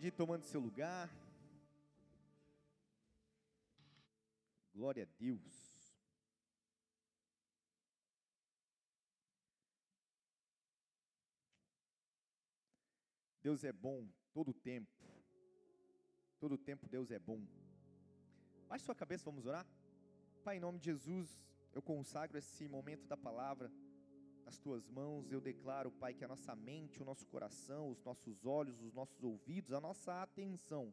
Pode ir tomando seu lugar. Glória a Deus. Deus é bom todo o tempo. Todo o tempo Deus é bom. Baixe sua cabeça, vamos orar? Pai, em nome de Jesus, eu consagro esse momento da palavra nas tuas mãos. Eu declaro, Pai, que a nossa mente, o nosso coração, os nossos olhos, os nossos ouvidos, a nossa atenção,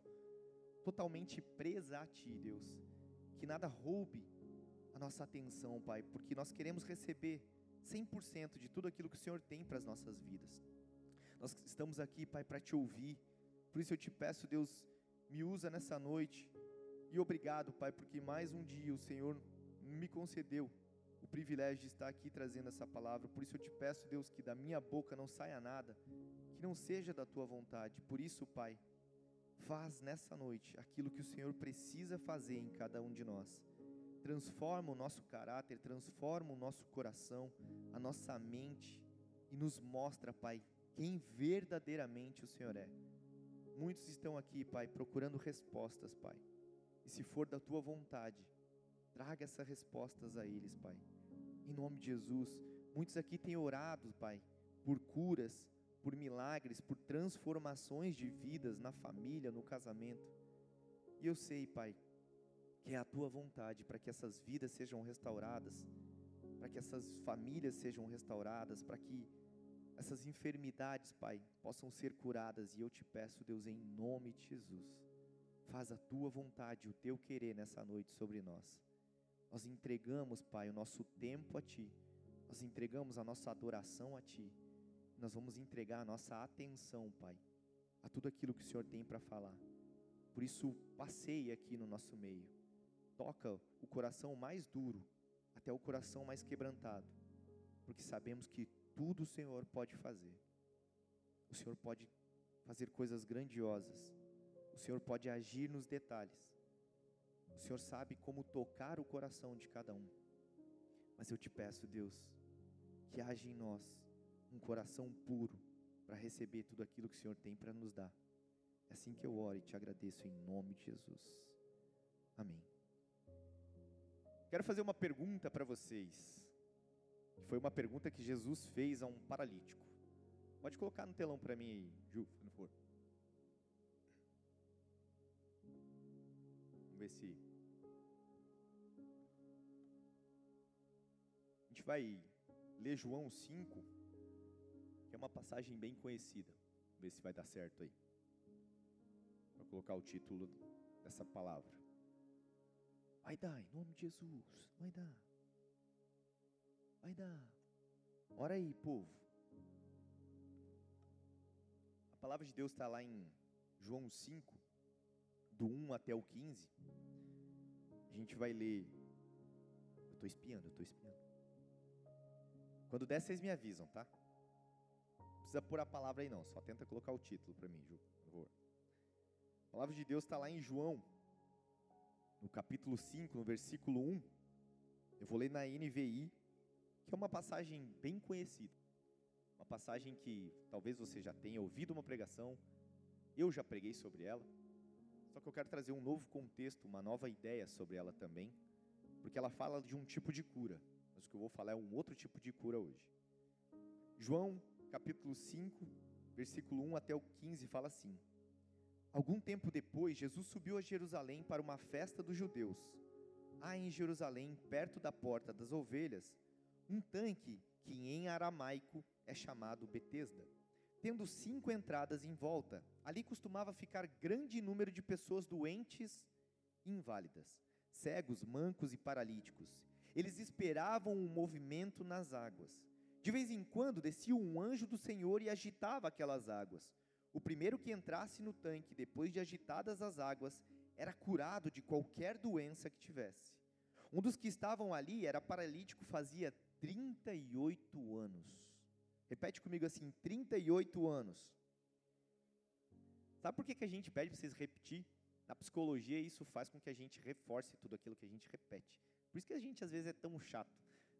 totalmente presa a Ti, Deus. Que nada roube a nossa atenção, Pai, porque nós queremos receber 100% de tudo aquilo que o Senhor tem para as nossas vidas. Nós estamos aqui, Pai, para te ouvir. Por isso eu te peço, Deus, me usa nessa noite. E obrigado, Pai, porque mais um dia o Senhor me concedeu o privilégio de estar aqui trazendo essa palavra. Por isso eu te peço, Deus, que da minha boca não saia nada que não seja da tua vontade. Por isso, Pai, faz nessa noite aquilo que o Senhor precisa fazer em cada um de nós. Transforma o nosso caráter, transforma o nosso coração, a nossa mente e nos mostra, Pai, quem verdadeiramente o Senhor é. Muitos estão aqui, Pai, procurando respostas, Pai. E se for da tua vontade, traga essas respostas a eles, Pai. Em nome de Jesus, muitos aqui têm orado, Pai, por curas, por milagres, por transformações de vidas na família, no casamento. E eu sei, Pai, que é a tua vontade para que essas vidas sejam restauradas, para que essas famílias sejam restauradas, para que essas enfermidades, Pai, possam ser curadas. E eu te peço, Deus, em nome de Jesus, faz a tua vontade, o teu querer nessa noite sobre nós. Nós entregamos, Pai, o nosso tempo a Ti, nós entregamos a nossa adoração a Ti, nós vamos entregar a nossa atenção, Pai, a tudo aquilo que o Senhor tem para falar. Por isso, passeie aqui no nosso meio, toca o coração mais duro até o coração mais quebrantado, porque sabemos que tudo o Senhor pode fazer. O Senhor pode fazer coisas grandiosas. O Senhor pode agir nos detalhes. O Senhor sabe como tocar o coração de cada um. Mas eu te peço, Deus, que haja em nós um coração puro para receber tudo aquilo que o Senhor tem para nos dar. É assim que eu oro e te agradeço em nome de Jesus. Amém. Quero fazer uma pergunta para vocês foi uma pergunta que Jesus fez a um paralítico. Pode colocar no telão para mim aí, Ju, por favor. Vamos ver se. Vai ler João 5, que é uma passagem bem conhecida. Vamos ver se vai dar certo aí. Para colocar o título dessa palavra. Vai dar, em nome de Jesus. Vai dar. Vai dar. Ora aí, povo. A palavra de Deus está lá em João 5, do 1 até o 15. A gente vai ler. Eu estou espiando, eu estou espiando. Quando der, vocês me avisam, tá? Não precisa pôr a palavra aí não, só tenta colocar o título para mim, Ju, por favor. A palavra de Deus está lá em João, no capítulo 5, no versículo 1. Eu vou ler na NVI, que é uma passagem bem conhecida. Uma passagem que talvez você já tenha ouvido uma pregação, eu já preguei sobre ela, só que eu quero trazer um novo contexto, uma nova ideia sobre ela também, porque ela fala de um tipo de cura, mas o que eu vou falar é um outro tipo de cura hoje. João, capítulo 5, versículo 1 até o 15, fala assim: Algum tempo depois, Jesus subiu a Jerusalém para uma festa dos judeus. Há em Jerusalém, perto da porta das ovelhas, um tanque que em aramaico é chamado Betesda, tendo cinco entradas em volta. Ali costumava ficar grande número de pessoas doentes e inválidas, cegos, mancos e paralíticos. Eles esperavam um movimento nas águas. De vez em quando descia um anjo do Senhor e agitava aquelas águas. O primeiro que entrasse no tanque, depois de agitadas as águas, era curado de qualquer doença que tivesse. Um dos que estavam ali era paralítico, fazia 38 anos. Repete comigo assim: 38 anos. Sabe por que, que a gente pede para vocês repetir? Na psicologia, isso faz com que a gente reforce tudo aquilo que a gente repete. Por isso que a gente às vezes é tão chato.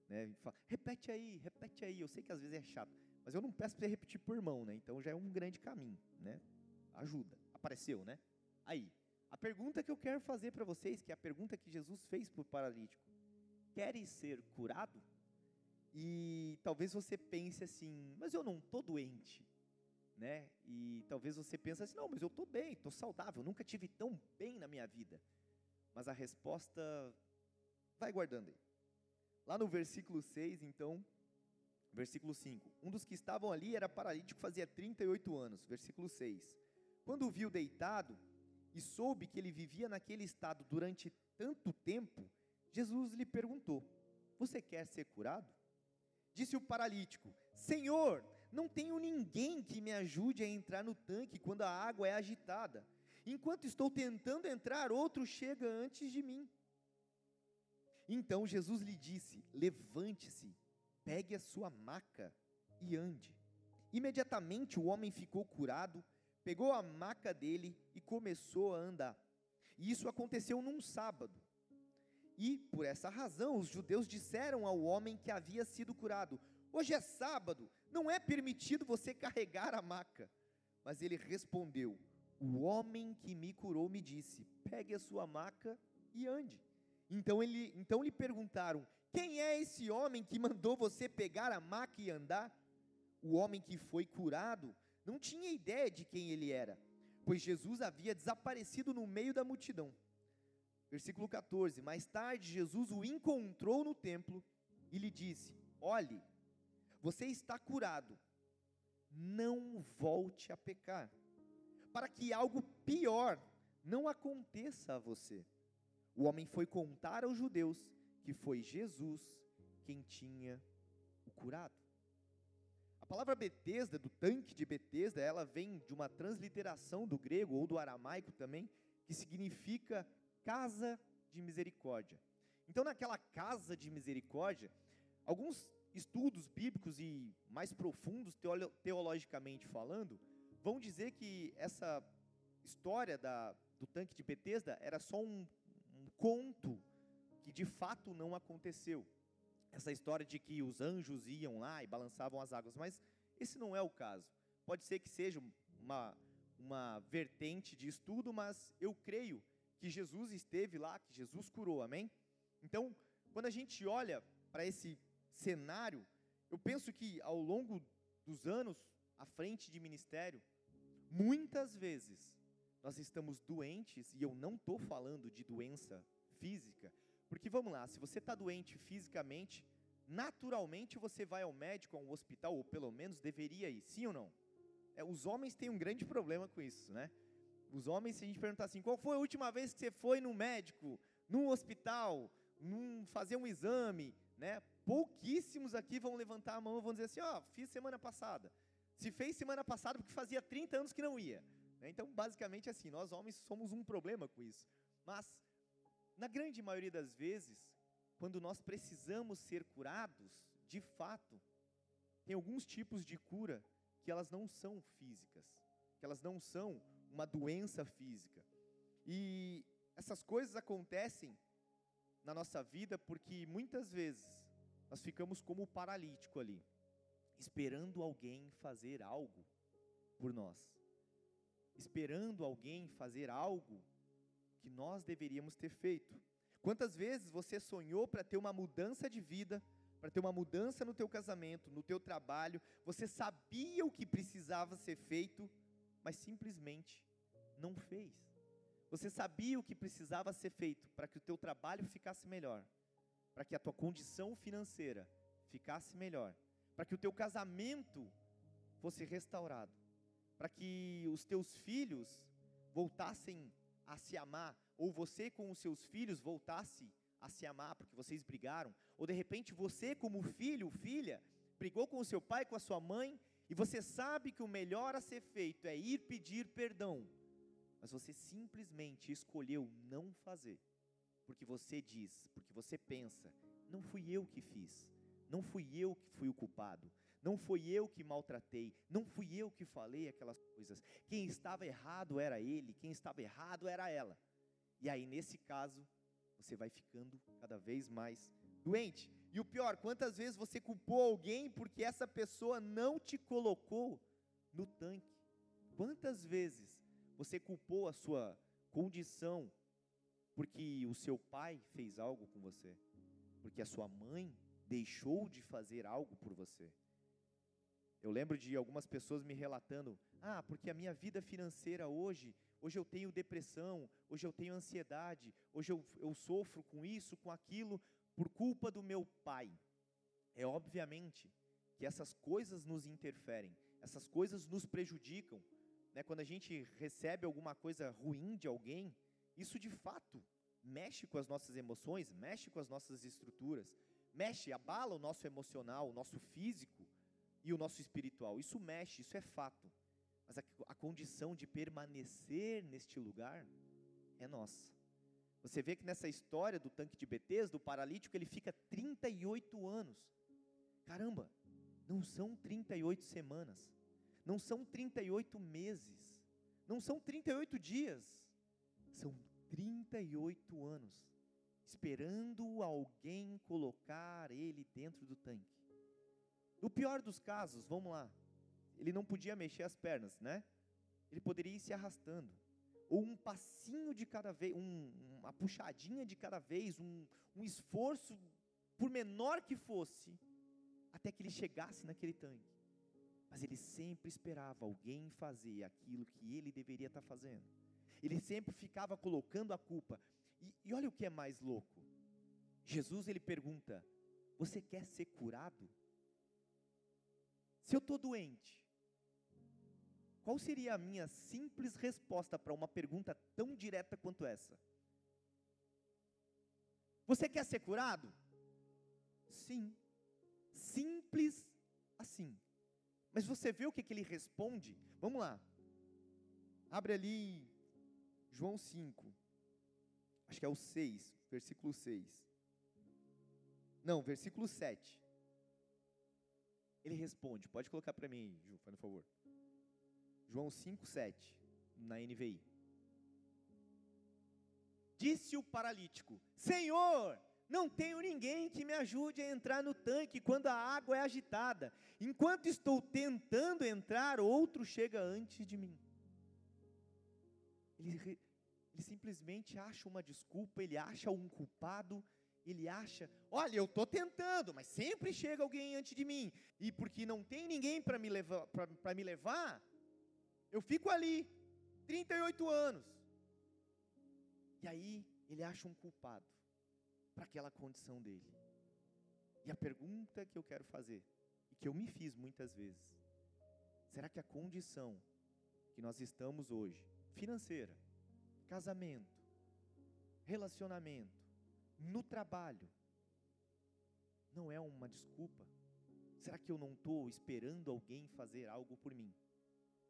Né? Fala, repete aí, repete aí. Eu sei que às vezes é chato, mas eu não peço para você repetir por mão, né? então já é um grande caminho. Né? Ajuda. apareceu, né? Aí, a pergunta que eu quero fazer para vocês, que é a pergunta que Jesus fez para o paralítico: queres ser curado? E talvez você pense assim, mas eu não estou doente, né? E talvez você pense assim, não, mas eu estou bem, estou saudável, nunca tive tão bem na minha vida. Mas a resposta vai guardando aí. Lá no versículo 6, então, versículo 5. Um dos que estavam ali era paralítico, fazia 38 anos. Versículo 6. Quando o viu deitado e soube que ele vivia naquele estado durante tanto tempo, Jesus lhe perguntou: Você quer ser curado? Disse o paralítico: Senhor, não tenho ninguém que me ajude a entrar no tanque quando a água é agitada. Enquanto estou tentando entrar, outro chega antes de mim. Então Jesus lhe disse: Levante-se, pegue a sua maca e ande. Imediatamente o homem ficou curado, pegou a maca dele e começou a andar. E isso aconteceu num sábado. E, por essa razão, os judeus disseram ao homem que havia sido curado: Hoje é sábado, não é permitido você carregar a maca. Mas ele respondeu: O homem que me curou me disse: Pegue a sua maca e ande. Então, ele, então lhe perguntaram: Quem é esse homem que mandou você pegar a maca e andar? O homem que foi curado não tinha ideia de quem ele era, pois Jesus havia desaparecido no meio da multidão. Versículo 14: Mais tarde, Jesus o encontrou no templo e lhe disse: Olhe, você está curado, não volte a pecar, para que algo pior não aconteça a você. O homem foi contar aos judeus que foi Jesus quem tinha o curado. A palavra Betesda, do tanque de Betesda, ela vem de uma transliteração do grego ou do aramaico também, que significa casa de misericórdia. Então, naquela casa de misericórdia, alguns estudos bíblicos e mais profundos, teologicamente falando, vão dizer que essa história da, do tanque de Betesda era só um, um conto que de fato não aconteceu. Essa história de que os anjos iam lá e balançavam as águas, mas esse não é o caso. Pode ser que seja uma, uma vertente de estudo, mas eu creio que Jesus esteve lá, que Jesus curou, amém? Então, quando a gente olha para esse cenário, eu penso que ao longo dos anos à frente de ministério, muitas vezes nós estamos doentes, e eu não estou falando de doença física, porque vamos lá, se você está doente fisicamente, naturalmente você vai ao médico, ao hospital, ou pelo menos deveria ir, sim ou não? É, os homens têm um grande problema com isso, né? Os homens, se a gente perguntar assim, qual foi a última vez que você foi no médico, num hospital, num, fazer um exame, né? Pouquíssimos aqui vão levantar a mão e vão dizer assim, ó, oh, fiz semana passada. Se fez semana passada porque fazia 30 anos que não ia. Né? Então, basicamente assim, nós homens somos um problema com isso. Mas, na grande maioria das vezes, quando nós precisamos ser curados, de fato, tem alguns tipos de cura que elas não são físicas, que elas não são uma doença física. E essas coisas acontecem na nossa vida porque muitas vezes nós ficamos como o paralítico ali, esperando alguém fazer algo por nós, esperando alguém fazer algo que nós deveríamos ter feito. Quantas vezes você sonhou para ter uma mudança de vida, para ter uma mudança no teu casamento, no teu trabalho, você sabia o que precisava ser feito, mas simplesmente não fez. Você sabia o que precisava ser feito para que o teu trabalho ficasse melhor, para que a tua condição financeira ficasse melhor, para que o teu casamento fosse restaurado, para que os teus filhos voltassem a se amar, ou você com os seus filhos voltasse a se amar porque vocês brigaram, ou de repente você como filho, filha, brigou com o seu pai, com a sua mãe, e você sabe que o melhor a ser feito é ir pedir perdão, mas você simplesmente escolheu não fazer, porque você diz, porque você pensa, não fui eu que fiz, não fui eu que fui o culpado, não fui eu que maltratei, não fui eu que falei aquelas coisas. Quem estava errado era ele, quem estava errado era ela. E aí, nesse caso, você vai ficando cada vez mais doente. E o pior, quantas vezes você culpou alguém porque essa pessoa não te colocou no tanque? Quantas vezes Você culpou a sua condição porque o seu pai fez algo com você, porque a sua mãe deixou de fazer algo por você. Eu lembro de algumas pessoas me relatando: ah, porque a minha vida financeira hoje, hoje eu tenho depressão, hoje eu tenho ansiedade, hoje eu, eu sofro com isso, com aquilo, por culpa do meu pai. É obviamente que essas coisas nos interferem, essas coisas nos prejudicam. Né? Quando a gente recebe alguma coisa ruim de alguém, isso de fato mexe com as nossas emoções, mexe com as nossas estruturas, mexe, abala o nosso emocional, o nosso físico e o nosso espiritual. Isso mexe, isso é fato. Mas a, a condição de permanecer neste lugar é nossa. Você vê que nessa história do tanque de Betesda, do paralítico, ele fica 38 anos. Caramba, não são 38 semanas, não são 38 meses, não são 38 dias, são 38 anos, esperando alguém colocar ele dentro do tanque. No pior dos casos, vamos lá, ele não podia mexer as pernas, né? Ele poderia ir se arrastando, ou um passinho de cada vez, um, uma puxadinha de cada vez, um, um esforço, por menor que fosse, até que ele chegasse naquele tanque. Mas ele sempre esperava alguém fazer aquilo que ele deveria estar fazendo. Ele sempre ficava colocando a culpa. E, e olha o que é mais louco. Jesus ele pergunta: Você quer ser curado? Se eu estou doente, qual seria a minha simples resposta para uma pergunta tão direta quanto essa? Você quer ser curado? Sim. Simples assim. Mas você vê o que, que ele responde? Vamos lá. Abre ali João 5. Acho que é o 6, versículo 6. Não, versículo 7. Ele responde, pode colocar para mim, Ju, por favor. João 5, 7, na NVI. Disse o paralítico: Senhor, não tenho ninguém que me ajude a entrar no tanque quando a água é agitada. Enquanto estou tentando entrar, outro chega antes de mim. Ele, ele simplesmente acha uma desculpa, ele acha um culpado, ele acha, olha, eu estou tentando, mas sempre chega alguém antes de mim. E porque não tem ninguém para me, levar, me levar, eu fico ali, 38 anos. E aí ele acha um culpado para aquela condição dele. E a pergunta que eu quero fazer, e que eu me fiz muitas vezes, será que a condição que nós estamos hoje, financeira, casamento, relacionamento, no trabalho, não é uma desculpa? Será que eu não estou esperando alguém fazer algo por mim?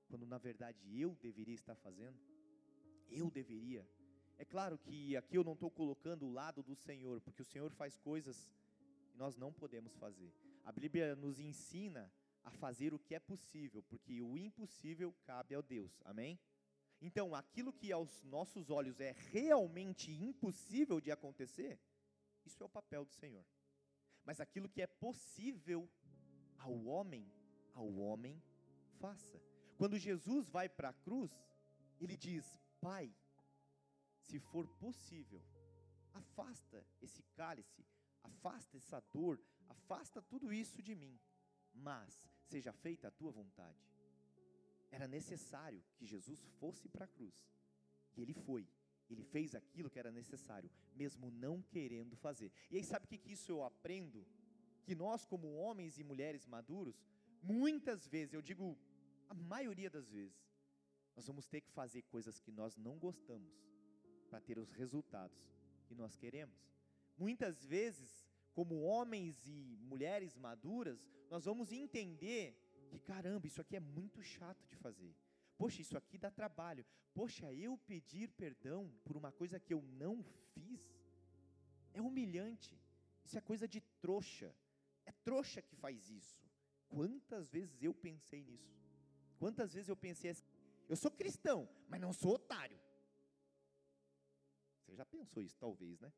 Quando na verdade eu deveria estar fazendo? Eu deveria é claro que aqui eu não estou colocando o lado do Senhor, porque o Senhor faz coisas que nós não podemos fazer. A Bíblia nos ensina a fazer o que é possível, porque o impossível cabe ao Deus. Amém? Então, aquilo que aos nossos olhos é realmente impossível de acontecer, isso é o papel do Senhor. Mas aquilo que é possível ao homem, ao homem faça. Quando Jesus vai para a cruz, ele diz: Pai, se for possível, afasta esse cálice, afasta essa dor, afasta tudo isso de mim, mas seja feita a tua vontade. Era necessário que Jesus fosse para a cruz, e ele foi, ele fez aquilo que era necessário, mesmo não querendo fazer. E aí, sabe o que, que isso eu aprendo? Que nós, como homens e mulheres maduros, muitas vezes, eu digo a maioria das vezes, nós vamos ter que fazer coisas que nós não gostamos para ter os resultados que nós queremos. Muitas vezes, como homens e mulheres maduras, nós vamos entender que caramba, isso aqui é muito chato de fazer. Poxa, isso aqui dá trabalho. Poxa, eu pedir perdão por uma coisa que eu não fiz é humilhante. Isso é coisa de trouxa. É trouxa que faz isso. Quantas vezes eu pensei nisso? Quantas vezes eu pensei assim: eu sou cristão, mas não sou otário. Você já pensou isso, talvez, né?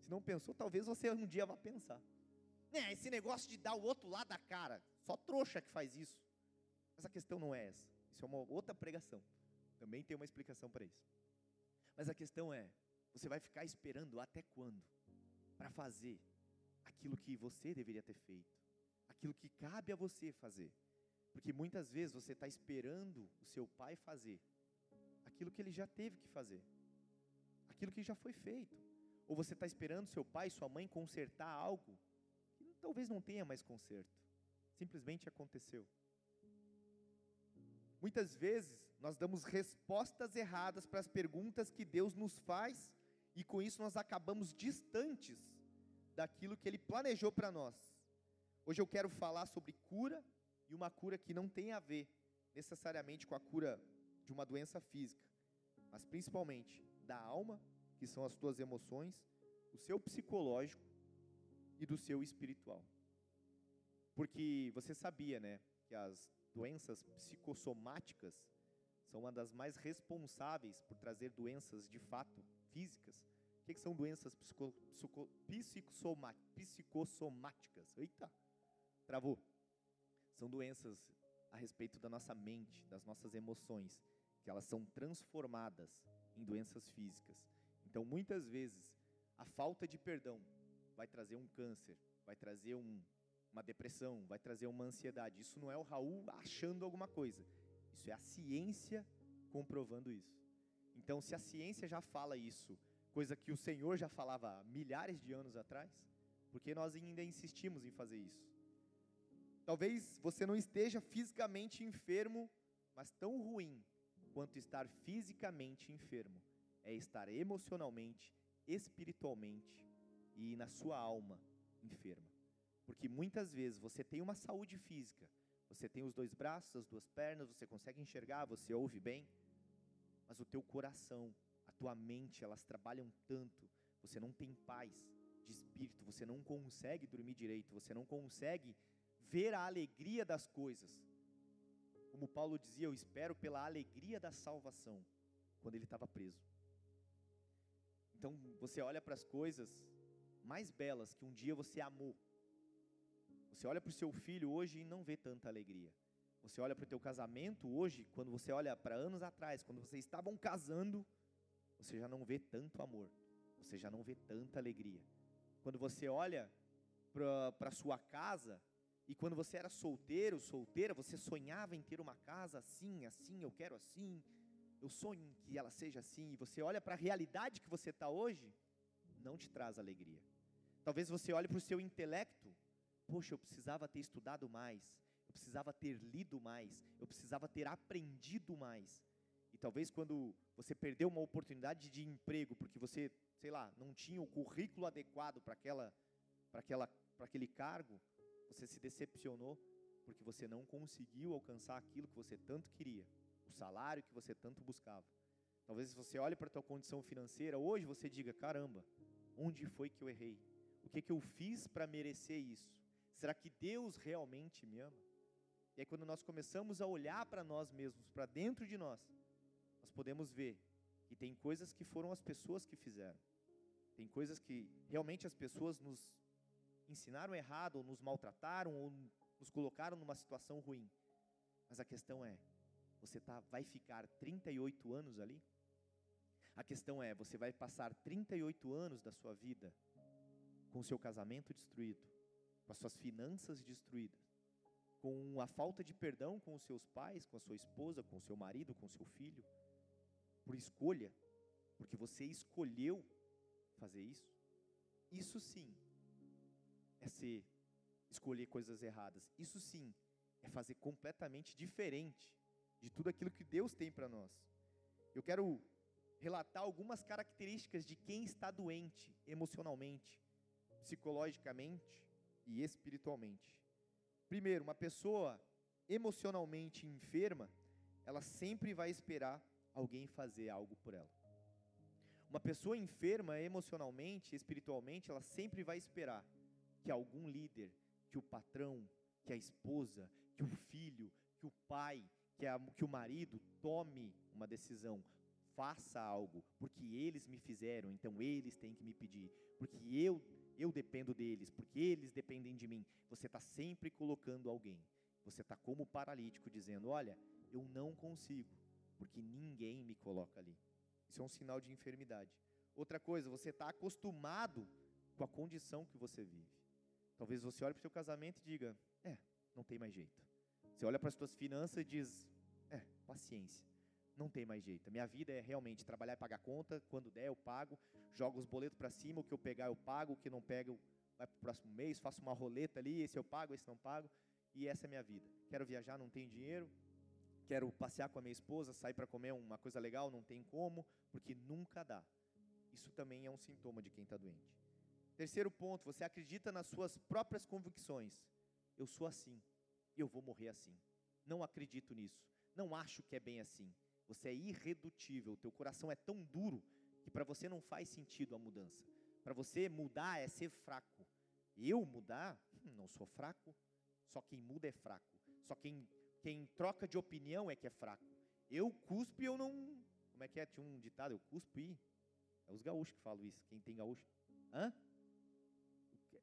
Se não pensou, talvez você um dia vá pensar. É, esse negócio de dar o outro lado da cara, só trouxa que faz isso. Mas a questão não é essa. Isso é uma outra pregação. Também tem uma explicação para isso. Mas a questão é: você vai ficar esperando até quando para fazer aquilo que você deveria ter feito, aquilo que cabe a você fazer? Porque muitas vezes você está esperando o seu pai fazer aquilo que ele já teve que fazer, aquilo que já foi feito. Ou você está esperando seu pai, sua mãe consertar algo que talvez não tenha mais conserto, simplesmente aconteceu. Muitas vezes nós damos respostas erradas para as perguntas que Deus nos faz e com isso nós acabamos distantes daquilo que Ele planejou para nós. Hoje eu quero falar sobre cura e uma cura que não tem a ver necessariamente com a cura de uma doença física, mas principalmente da alma, que são as tuas emoções, o seu psicológico e do seu espiritual. Porque você sabia, né, que as doenças psicossomáticas são uma das mais responsáveis por trazer doenças de fato físicas. O que, que são doenças psico, psico, psicossomáticas? Eita, travou. São doenças a respeito da nossa mente, das nossas emoções, que elas são transformadas em doenças físicas. Então, muitas vezes, a falta de perdão vai trazer um câncer, vai trazer um, uma depressão, vai trazer uma ansiedade. Isso não é o Raul achando alguma coisa. Isso é a ciência comprovando isso. Então, se a ciência já fala isso, coisa que o Senhor já falava milhares de anos atrás, porque nós ainda insistimos em fazer isso? Talvez você não esteja fisicamente enfermo, mas tão ruim quanto estar fisicamente enfermo é estar emocionalmente, espiritualmente e na sua alma enferma. Porque muitas vezes você tem uma saúde física, você tem os dois braços, as duas pernas, você consegue enxergar, você ouve bem, mas o teu coração, a tua mente, elas trabalham tanto, você não tem paz de espírito, você não consegue dormir direito, você não consegue ver a alegria das coisas. Como Paulo dizia, eu espero pela alegria da salvação, quando ele estava preso. Então você olha para as coisas mais belas que um dia você amou, você olha para o seu filho hoje e não vê tanta alegria. Você olha para o teu casamento hoje, quando você olha para anos atrás, quando vocês estavam casando, você já não vê tanto amor, você já não vê tanta alegria. Quando você olha para a sua casa, e quando você era solteiro, solteira, você sonhava em ter uma casa assim, assim, eu quero assim, eu sonho que ela seja assim, e você olha para a realidade que você está hoje, não te traz alegria. Talvez você olhe para o seu intelecto, poxa, eu precisava ter estudado mais, eu precisava ter lido mais, eu precisava ter aprendido mais. E talvez quando você perdeu uma oportunidade de emprego porque você, sei lá, não tinha o currículo adequado para aquela para aquela para aquele cargo, você se decepcionou porque você não conseguiu alcançar aquilo que você tanto queria, o salário que você tanto buscava. Talvez você olhe para a tua condição financeira hoje, você diga: "Caramba, onde foi que eu errei? O que que eu fiz para merecer isso?" Será que Deus realmente me ama? E aí, quando nós começamos a olhar para nós mesmos, para dentro de nós, nós podemos ver que tem coisas que foram as pessoas que fizeram, tem coisas que realmente as pessoas nos ensinaram errado, ou nos maltrataram, ou nos colocaram numa situação ruim. Mas a questão é: você tá, vai ficar 38 anos ali? A questão é: você vai passar 38 anos da sua vida com o seu casamento destruído, com as suas finanças destruídas, com a falta de perdão com os seus pais, com a sua esposa, com o seu marido, com o seu filho, por escolha, porque você escolheu fazer isso. Isso sim é ser escolher coisas erradas. Isso sim é fazer completamente diferente de tudo aquilo que Deus tem para nós. Eu quero relatar algumas características de quem está doente emocionalmente, psicologicamente e espiritualmente. Primeiro, uma pessoa emocionalmente enferma, ela sempre vai esperar alguém fazer algo por ela. Uma pessoa enferma emocionalmente, espiritualmente, ela sempre vai esperar que algum líder, que o patrão, que a esposa, que o filho, que o pai, que, a, que o marido tome uma decisão, faça algo, porque eles me fizeram, então eles têm que me pedir, porque eu eu dependo deles, porque eles dependem de mim. Você está sempre colocando alguém. Você está como paralítico, dizendo: Olha, eu não consigo, porque ninguém me coloca ali. Isso é um sinal de enfermidade. Outra coisa, você está acostumado com a condição que você vive. Talvez você olhe para o seu casamento e diga: é, não tem mais jeito. Você olha para as suas finanças e diz: é, paciência, não tem mais jeito. Minha vida é realmente trabalhar e pagar conta, quando der eu pago, jogo os boletos para cima, o que eu pegar eu pago, o que não pego vai para o próximo mês, faço uma roleta ali, esse eu pago, esse não pago, e essa é a minha vida. Quero viajar, não tenho dinheiro, quero passear com a minha esposa, sair para comer uma coisa legal, não tem como, porque nunca dá. Isso também é um sintoma de quem está doente. Terceiro ponto, você acredita nas suas próprias convicções. Eu sou assim, eu vou morrer assim. Não acredito nisso. Não acho que é bem assim. Você é irredutível, o teu coração é tão duro que para você não faz sentido a mudança. Para você mudar é ser fraco. Eu mudar, hum, não sou fraco. Só quem muda é fraco. Só quem, quem troca de opinião é que é fraco. Eu cuspo e eu não. Como é que é? Tinha um ditado, eu cuspo e. É os gaúchos que falam isso. Quem tem gaúcho? Hã?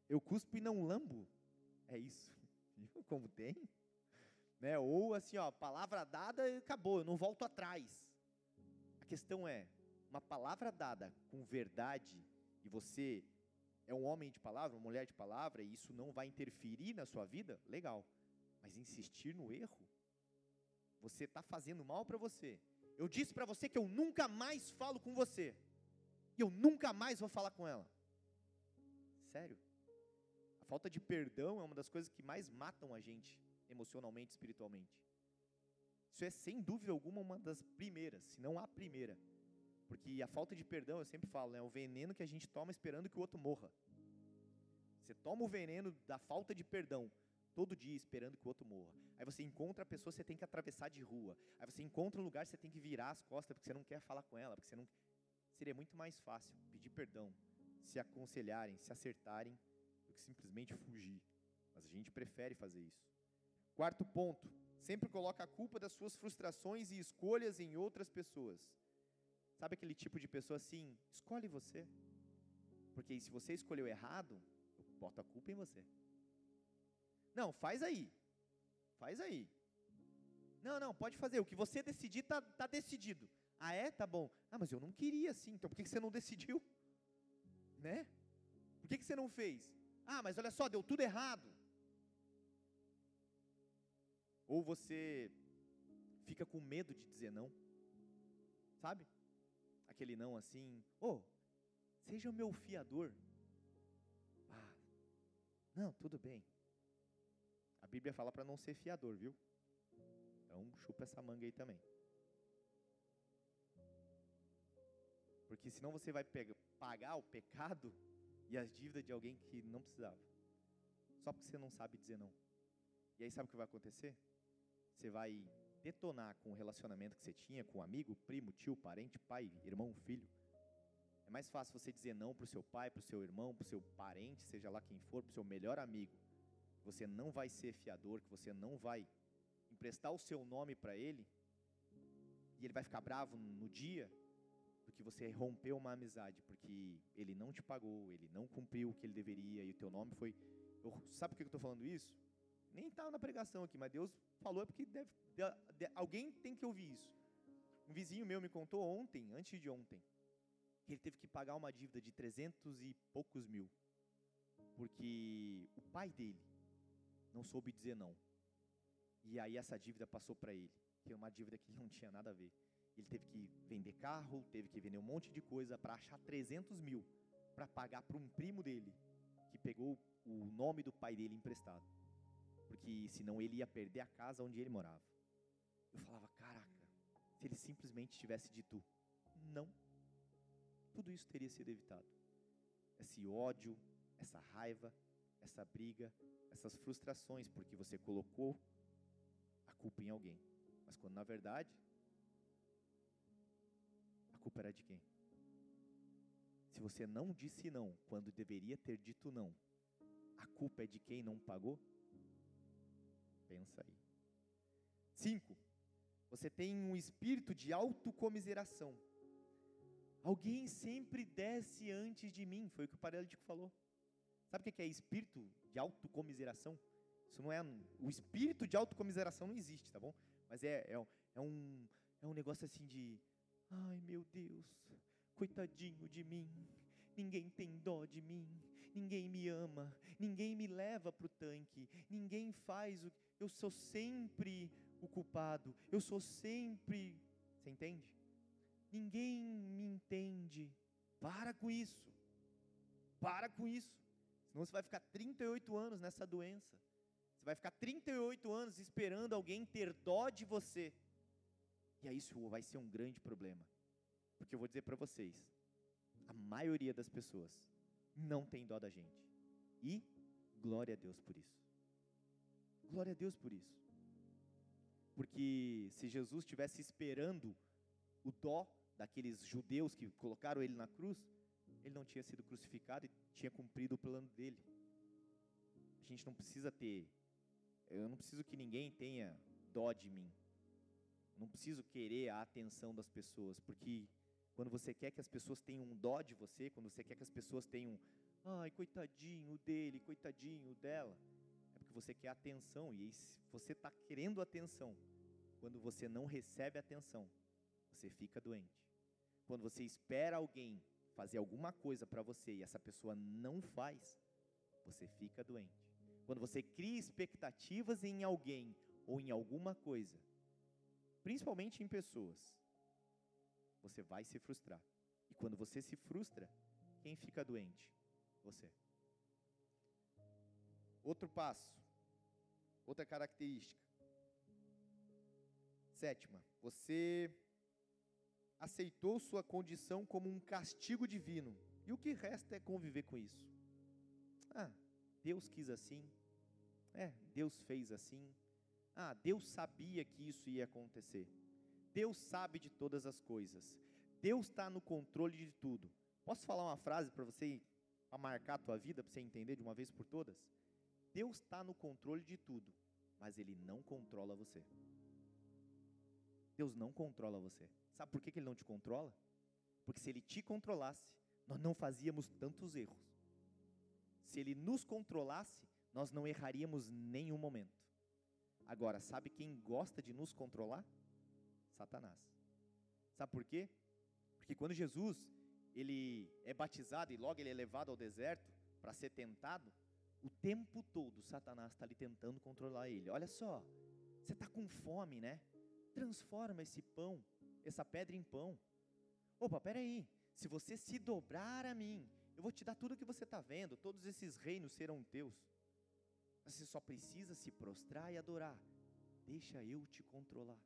Eu cuspo e não lambo. É isso. Como tem? Né? Ou assim, ó, palavra dada e acabou, eu não volto atrás. A questão é, uma palavra dada com verdade, e você é um homem de palavra, uma mulher de palavra, e isso não vai interferir na sua vida, legal. Mas insistir no erro, você está fazendo mal para você. Eu disse para você que eu nunca mais falo com você. E eu nunca mais vou falar com ela. Sério? A falta de perdão é uma das coisas que mais matam a gente emocionalmente, espiritualmente. Isso é sem dúvida alguma uma das primeiras, se não a primeira. Porque a falta de perdão, eu sempre falo, é o veneno que a gente toma esperando que o outro morra. Você toma o veneno da falta de perdão todo dia esperando que o outro morra. Aí você encontra a pessoa, você tem que atravessar de rua. Aí você encontra um lugar, você tem que virar as costas porque você não quer falar com ela, porque você não seria muito mais fácil pedir perdão, se aconselharem, se acertarem que simplesmente fugir. Mas a gente prefere fazer isso. Quarto ponto, sempre coloca a culpa das suas frustrações e escolhas em outras pessoas. Sabe aquele tipo de pessoa assim? Escolhe você. Porque se você escolheu errado, eu boto a culpa em você. Não, faz aí. Faz aí. Não, não, pode fazer. O que você decidir está tá decidido. Ah, é? Tá bom. Ah, mas eu não queria assim. Então por que você não decidiu? Né? Por que você não fez? Ah, mas olha só, deu tudo errado. Ou você fica com medo de dizer não. Sabe? Aquele não assim, oh, seja o meu fiador. Ah, não, tudo bem. A Bíblia fala para não ser fiador, viu? Então chupa essa manga aí também. Porque senão você vai pegar, pagar o pecado e as dívidas de alguém que não precisava. Só porque você não sabe dizer não. E aí sabe o que vai acontecer? Você vai detonar com o relacionamento que você tinha com um amigo, primo, tio, parente, pai, irmão, filho. É mais fácil você dizer não para o seu pai, para o seu irmão, para o seu parente, seja lá quem for, para o seu melhor amigo. Você não vai ser fiador, que você não vai emprestar o seu nome para ele, e ele vai ficar bravo no dia, que você rompeu uma amizade, porque ele não te pagou, ele não cumpriu o que ele deveria e o teu nome foi. Eu, sabe por que eu estou falando isso? Nem estava na pregação aqui, mas Deus falou é porque deve, de, de, alguém tem que ouvir isso. Um vizinho meu me contou ontem, antes de ontem, que ele teve que pagar uma dívida de 300 e poucos mil, porque o pai dele não soube dizer não. E aí essa dívida passou para ele, que é uma dívida que não tinha nada a ver. Ele teve que vender carro, teve que vender um monte de coisa para achar 300 mil para pagar para um primo dele que pegou o nome do pai dele emprestado, porque senão ele ia perder a casa onde ele morava. Eu falava, caraca, se ele simplesmente tivesse dito não, tudo isso teria sido evitado. Esse ódio, essa raiva, essa briga, essas frustrações, porque você colocou a culpa em alguém. Mas quando na verdade culpa era de quem? Se você não disse não quando deveria ter dito não, a culpa é de quem não pagou? Pensa aí. Cinco, você tem um espírito de autocomiseração. Alguém sempre desce antes de mim, foi o que o paralítico falou. Sabe o que é espírito de autocomiseração? Isso não é. O espírito de autocomiseração não existe, tá bom? Mas é, é, é um, é é um negócio assim de, ai meu Deus, coitadinho de mim, ninguém tem dó de mim, ninguém me ama, ninguém me leva para o tanque, ninguém faz o. Eu sou sempre o culpado, eu sou sempre. Você entende? Ninguém me entende. Para com isso. Para com isso. Senão você vai ficar 38 anos nessa doença. Você vai ficar 38 anos esperando alguém ter dó de você. E aí isso vai ser um grande problema. Porque eu vou dizer para vocês, a maioria das pessoas não tem dó da gente. E glória a Deus por isso. Glória a Deus por isso. Porque se Jesus estivesse esperando o dó daqueles judeus que colocaram ele na cruz, ele não tinha sido crucificado e tinha cumprido o plano dele. A gente não precisa ter, eu não preciso que ninguém tenha dó de mim. Não preciso querer a atenção das pessoas, porque quando você quer que as pessoas tenham um dó de você, quando você quer que as pessoas tenham, ai, coitadinho dele, coitadinho dela, você quer atenção e você está querendo atenção. Quando você não recebe atenção, você fica doente. Quando você espera alguém fazer alguma coisa para você e essa pessoa não faz, você fica doente. Quando você cria expectativas em alguém ou em alguma coisa, principalmente em pessoas, você vai se frustrar. E quando você se frustra, quem fica doente? Você. Outro passo, outra característica. Sétima, você aceitou sua condição como um castigo divino. E o que resta é conviver com isso. Ah, Deus quis assim. É, Deus fez assim. Ah, Deus sabia que isso ia acontecer. Deus sabe de todas as coisas. Deus está no controle de tudo. Posso falar uma frase para você, para marcar a tua vida, para você entender de uma vez por todas? Deus está no controle de tudo, mas Ele não controla você. Deus não controla você. Sabe por que Ele não te controla? Porque se Ele te controlasse, nós não fazíamos tantos erros. Se Ele nos controlasse, nós não erraríamos nenhum momento. Agora, sabe quem gosta de nos controlar? Satanás. Sabe por quê? Porque quando Jesus ele é batizado e logo ele é levado ao deserto para ser tentado, o tempo todo Satanás está ali tentando controlar ele. Olha só, você está com fome, né? Transforma esse pão, essa pedra em pão. Opa, peraí, se você se dobrar a mim, eu vou te dar tudo o que você está vendo, todos esses reinos serão teus. Você só precisa se prostrar e adorar. Deixa eu te controlar.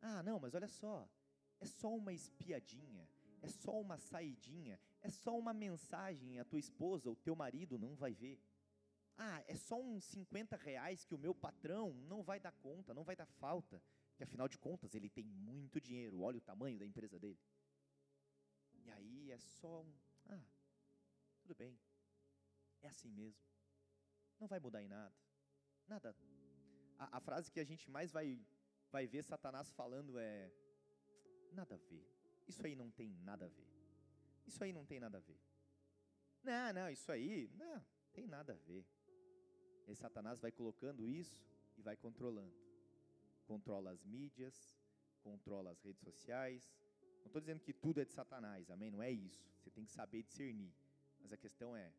Ah, não, mas olha só, é só uma espiadinha, é só uma saidinha, é só uma mensagem, a tua esposa, o teu marido não vai ver. Ah, é só uns 50 reais que o meu patrão não vai dar conta, não vai dar falta, que afinal de contas ele tem muito dinheiro, olha o tamanho da empresa dele. E aí é só um, ah, tudo bem, é assim mesmo, não vai mudar em nada, nada. A, a frase que a gente mais vai vai ver Satanás falando é: nada a ver. Isso aí não tem nada a ver. Isso aí não tem nada a ver. Não, não, isso aí, não, tem nada a ver. E Satanás vai colocando isso e vai controlando. Controla as mídias, controla as redes sociais. Não estou dizendo que tudo é de Satanás, amém? Não é isso. Você tem que saber discernir. Mas a questão é: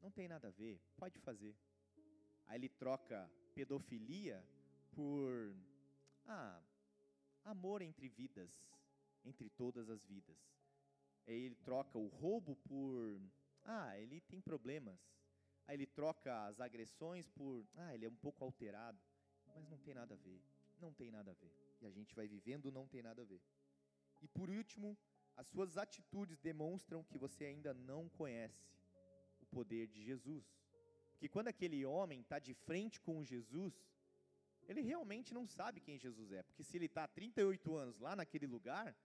não tem nada a ver, pode fazer. Aí ele troca pedofilia por ah, amor entre vidas, entre todas as vidas. Ele troca o roubo por, ah, ele tem problemas. Aí ele troca as agressões por, ah, ele é um pouco alterado. Mas não tem nada a ver, não tem nada a ver. E a gente vai vivendo, não tem nada a ver. E por último, as suas atitudes demonstram que você ainda não conhece o poder de Jesus. Porque quando aquele homem está de frente com Jesus, ele realmente não sabe quem Jesus é, porque se ele está há 38 anos lá naquele lugar,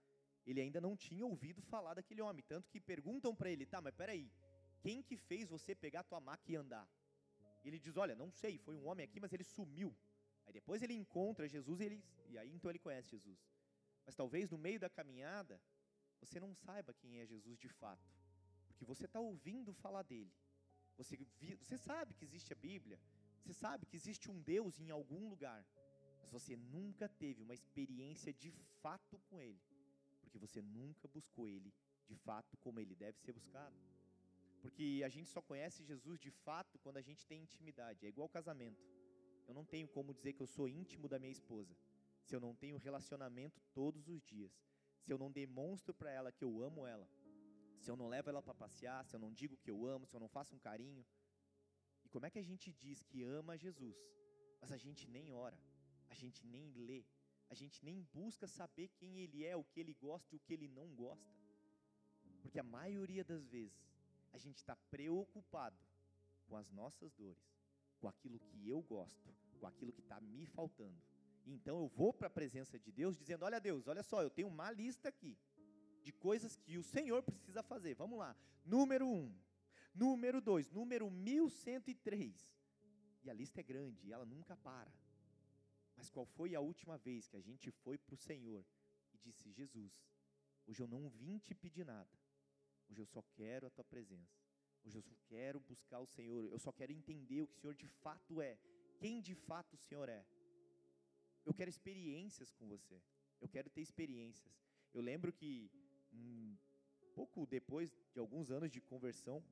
ele ainda não tinha ouvido falar daquele homem, tanto que perguntam para ele, tá, mas peraí, quem que fez você pegar tua maca e andar? Ele diz, olha, não sei, foi um homem aqui, mas ele sumiu. Aí depois ele encontra Jesus e, ele, e aí então ele conhece Jesus. Mas talvez no meio da caminhada, você não saiba quem é Jesus de fato, porque você está ouvindo falar dele. Você, você sabe que existe a Bíblia, você sabe que existe um Deus em algum lugar, Mas você nunca teve uma experiência de fato com Ele, porque você nunca buscou Ele de fato como Ele deve ser buscado. Porque a gente só conhece Jesus de fato quando a gente tem intimidade. É igual casamento. Eu não tenho como dizer que eu sou íntimo da minha esposa se eu não tenho relacionamento todos os dias. Se eu não demonstro para ela que eu amo ela. Se eu não levo ela para passear, se eu não digo que eu amo, se eu não faço um carinho. E como é que a gente diz que ama Jesus, mas a gente nem ora, a gente nem lê, a gente nem busca saber quem ele é, o que ele gosta e o que ele não gosta? Porque a maioria das vezes a gente está preocupado com as nossas dores, com aquilo que eu gosto, com aquilo que está me faltando. Então eu vou para a presença de Deus dizendo: Olha, Deus, olha só, eu tenho uma lista aqui de coisas que o Senhor precisa fazer. Vamos lá. Número um. Número dois. Número 1103. E a lista é grande ela nunca para. Mas qual foi a última vez que a gente foi para o Senhor e disse: Jesus, hoje eu não vim te pedir nada. Hoje eu só quero a tua presença. Hoje eu só quero buscar o Senhor. Eu só quero entender o que o Senhor de fato é. Quem de fato o Senhor é. Eu quero experiências com você. Eu quero ter experiências. Eu lembro que, um pouco depois de alguns anos de conversão,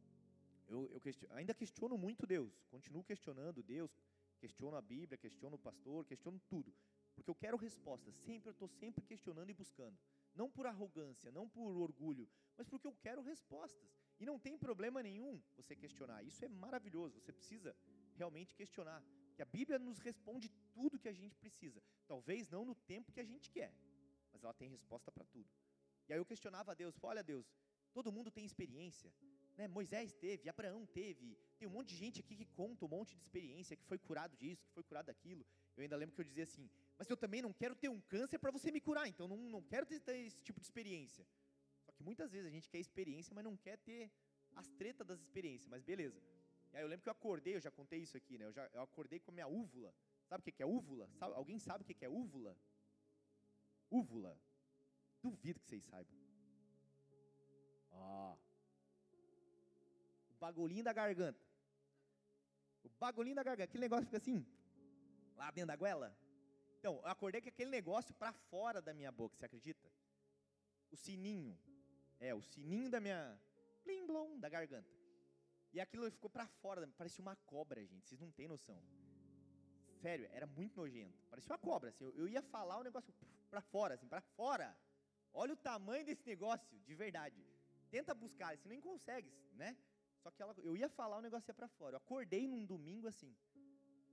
eu, eu question, ainda questiono muito Deus. Continuo questionando Deus. Questiono a Bíblia, questiono o pastor, questiono tudo. Porque eu quero respostas. Sempre, eu estou sempre questionando e buscando. Não por arrogância, não por orgulho, mas porque eu quero respostas. E não tem problema nenhum você questionar. Isso é maravilhoso. Você precisa realmente questionar. Que a Bíblia nos responde tudo que a gente precisa. Talvez não no tempo que a gente quer, mas ela tem resposta para tudo. E aí eu questionava a Deus: olha, Deus, todo mundo tem experiência. Né? Moisés teve, Abraão teve, tem um monte de gente aqui que conta um monte de experiência, que foi curado disso, que foi curado daquilo. Eu ainda lembro que eu dizia assim: mas eu também não quero ter um câncer para você me curar, então não, não quero ter, ter esse tipo de experiência. Só que muitas vezes a gente quer experiência, mas não quer ter as tretas das experiências, mas beleza. E aí eu lembro que eu acordei, eu já contei isso aqui, né? Eu, já, eu acordei com a minha úvula. Sabe o que é úvula? Sabe, alguém sabe o que é úvula? Úvula. Duvido que vocês saibam. Ó. Bagulhinho da garganta. O bagulhinho da garganta. Aquele negócio fica assim, lá dentro da goela. Então, eu acordei com aquele negócio para fora da minha boca, você acredita? O sininho. É, o sininho da minha. Plim blom, da garganta. E aquilo ficou para fora, parecia uma cobra, gente. Vocês não têm noção. Sério, era muito nojento. Parecia uma cobra, assim. Eu, eu ia falar o negócio para fora, assim, para fora. Olha o tamanho desse negócio, de verdade. Tenta buscar, você nem consegue, né? Só que ela, eu ia falar o negócio ia para fora. Eu acordei num domingo assim.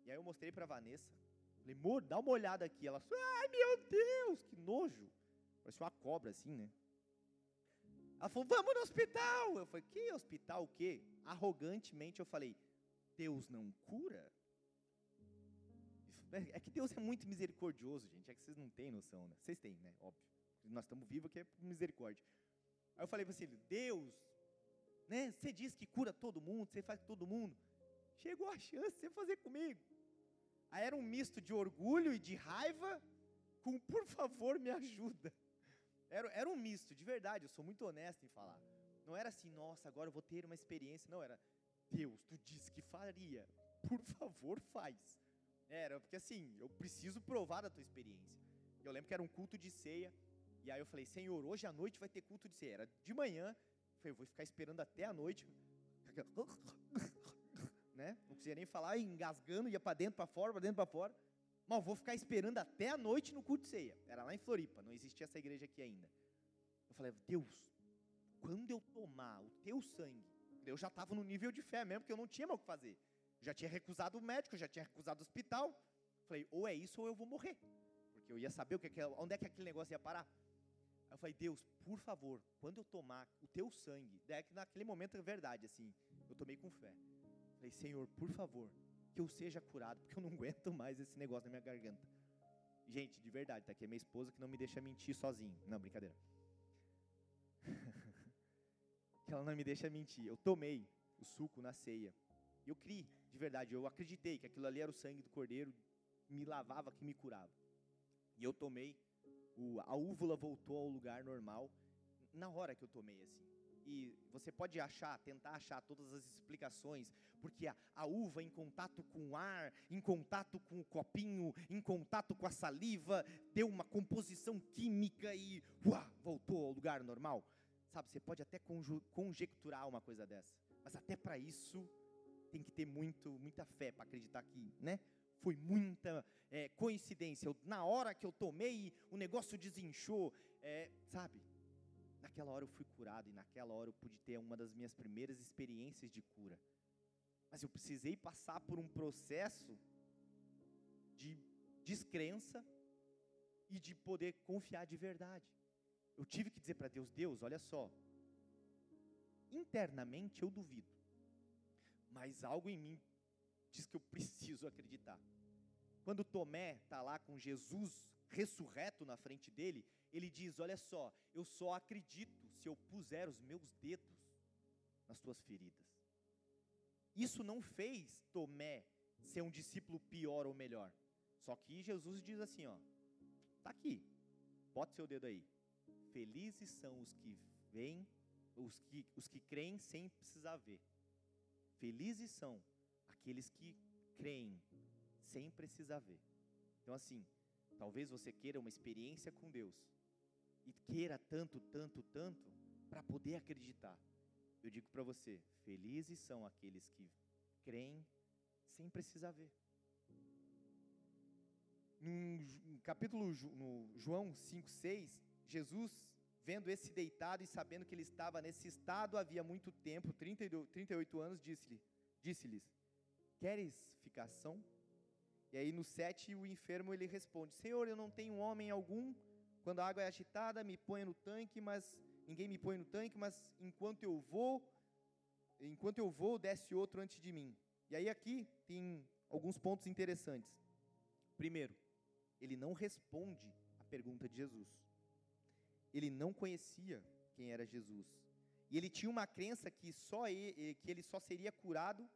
E aí eu mostrei para Vanessa. Falei, amor, dá uma olhada aqui. Ela, ai meu Deus, que nojo. Parecia uma cobra assim, né? Ela falou, vamos no hospital. Eu falei, que hospital o quê? Arrogantemente eu falei, Deus não cura? É que Deus é muito misericordioso, gente. É que vocês não têm noção, né? Vocês têm, né? Óbvio. Nós estamos vivos aqui é por misericórdia. Aí eu falei para ele, Deus, né? Você diz que cura todo mundo, você faz todo mundo. Chegou a chance de você fazer comigo. Aí era um misto de orgulho e de raiva com, por favor, me ajuda. Era, era um misto, de verdade, eu sou muito honesto em falar. Não era assim, nossa, agora eu vou ter uma experiência. Não, era, Deus, tu disse que faria. Por favor, faz. Era, porque assim, eu preciso provar da tua experiência. Eu lembro que era um culto de ceia. E aí eu falei, Senhor, hoje à noite vai ter culto de ceia. Era de manhã. Falei, eu vou ficar esperando até a noite. né? Não conseguia nem falar, engasgando, ia para dentro, para fora, para dentro, para fora. Mas vou ficar esperando até a noite no culto de ceia. Era lá em Floripa, não existia essa igreja aqui ainda. Eu falei, Deus, quando eu tomar o teu sangue, eu já estava no nível de fé mesmo, porque eu não tinha mais o que fazer. Já tinha recusado o médico, já tinha recusado o hospital. Falei, ou é isso ou eu vou morrer. Porque eu ia saber o que, onde é que aquele negócio ia parar. Eu falei, Deus, por favor, quando eu tomar o teu sangue, é que naquele momento é verdade, assim, eu tomei com fé. Falei, Senhor, por favor, que eu seja curado, porque eu não aguento mais esse negócio na minha garganta. Gente, de verdade, tá aqui a minha esposa que não me deixa mentir sozinho. Não, brincadeira. que ela não me deixa mentir. Eu tomei o suco na ceia. E eu criei, de verdade, eu acreditei que aquilo ali era o sangue do cordeiro, me lavava, que me curava. E eu tomei, o, a úvula voltou ao lugar normal, na hora que eu tomei, assim. e você pode achar, tentar achar todas as explicações, porque a, a, uva em contato com o ar, em contato com o copinho, em contato com a saliva, deu uma composição química e uá, voltou ao lugar normal. Sabe, você pode até conjecturar uma coisa dessa, mas até para isso tem que ter muito, muita fé para acreditar que, né? Foi muita é, coincidência. Eu, na hora que eu tomei, o negócio desinchou, é, sabe? Naquela hora eu fui curado e naquela hora eu pude ter uma das minhas primeiras experiências de cura. Mas eu precisei passar por um processo de descrença e de poder confiar de verdade. Eu tive que dizer para Deus: Deus, olha só, internamente eu duvido, mas algo em mim diz que eu preciso acreditar. Quando Tomé está lá com Jesus ressurreto na frente dele, ele diz: Olha só, eu só acredito se eu puser os meus dedos nas tuas feridas. Isso não fez Tomé ser um discípulo pior ou melhor. Só que Jesus diz assim: Ó, tá aqui, bota seu dedo aí. Felizes são os que veem, os que, os que creem sem precisar ver. Felizes são aqueles que creem sem precisar ver. Então, assim, talvez você queira uma experiência com Deus e queira tanto, tanto, tanto, para poder acreditar. Eu digo para você: felizes são aqueles que creem sem precisar ver. No capítulo no João 5,6, Jesus, vendo esse deitado e sabendo que ele estava nesse estado havia muito tempo, 38 anos, disse-lhe, disse-lhes: Queres ficação? E aí no 7 o enfermo ele responde: Senhor, eu não tenho homem algum quando a água é agitada, me põe no tanque, mas ninguém me põe no tanque, mas enquanto eu vou, enquanto eu vou, desce outro antes de mim. E aí aqui tem alguns pontos interessantes. Primeiro, ele não responde a pergunta de Jesus. Ele não conhecia quem era Jesus. E ele tinha uma crença que só ele, que ele só seria curado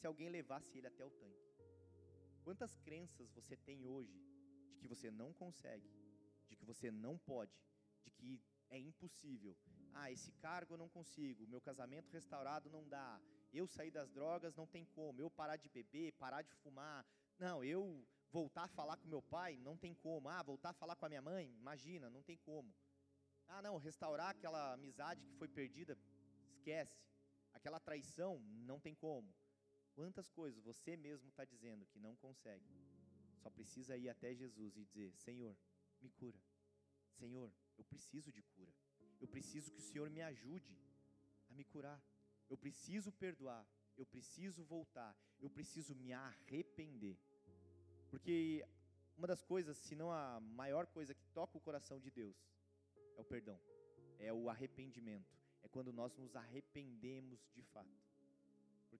se alguém levasse ele até o tanque. Quantas crenças você tem hoje de que você não consegue, de que você não pode, de que é impossível. Ah, esse cargo eu não consigo, meu casamento restaurado não dá, eu sair das drogas não tem como, eu parar de beber, parar de fumar. Não, eu voltar a falar com meu pai, não tem como. Ah, voltar a falar com a minha mãe, imagina, não tem como. Ah, não, restaurar aquela amizade que foi perdida, esquece. Aquela traição, não tem como. Quantas coisas você mesmo está dizendo que não consegue? Só precisa ir até Jesus e dizer: Senhor, me cura. Senhor, eu preciso de cura. Eu preciso que o Senhor me ajude a me curar. Eu preciso perdoar. Eu preciso voltar. Eu preciso me arrepender. Porque uma das coisas, se não a maior coisa que toca o coração de Deus, é o perdão, é o arrependimento. É quando nós nos arrependemos de fato.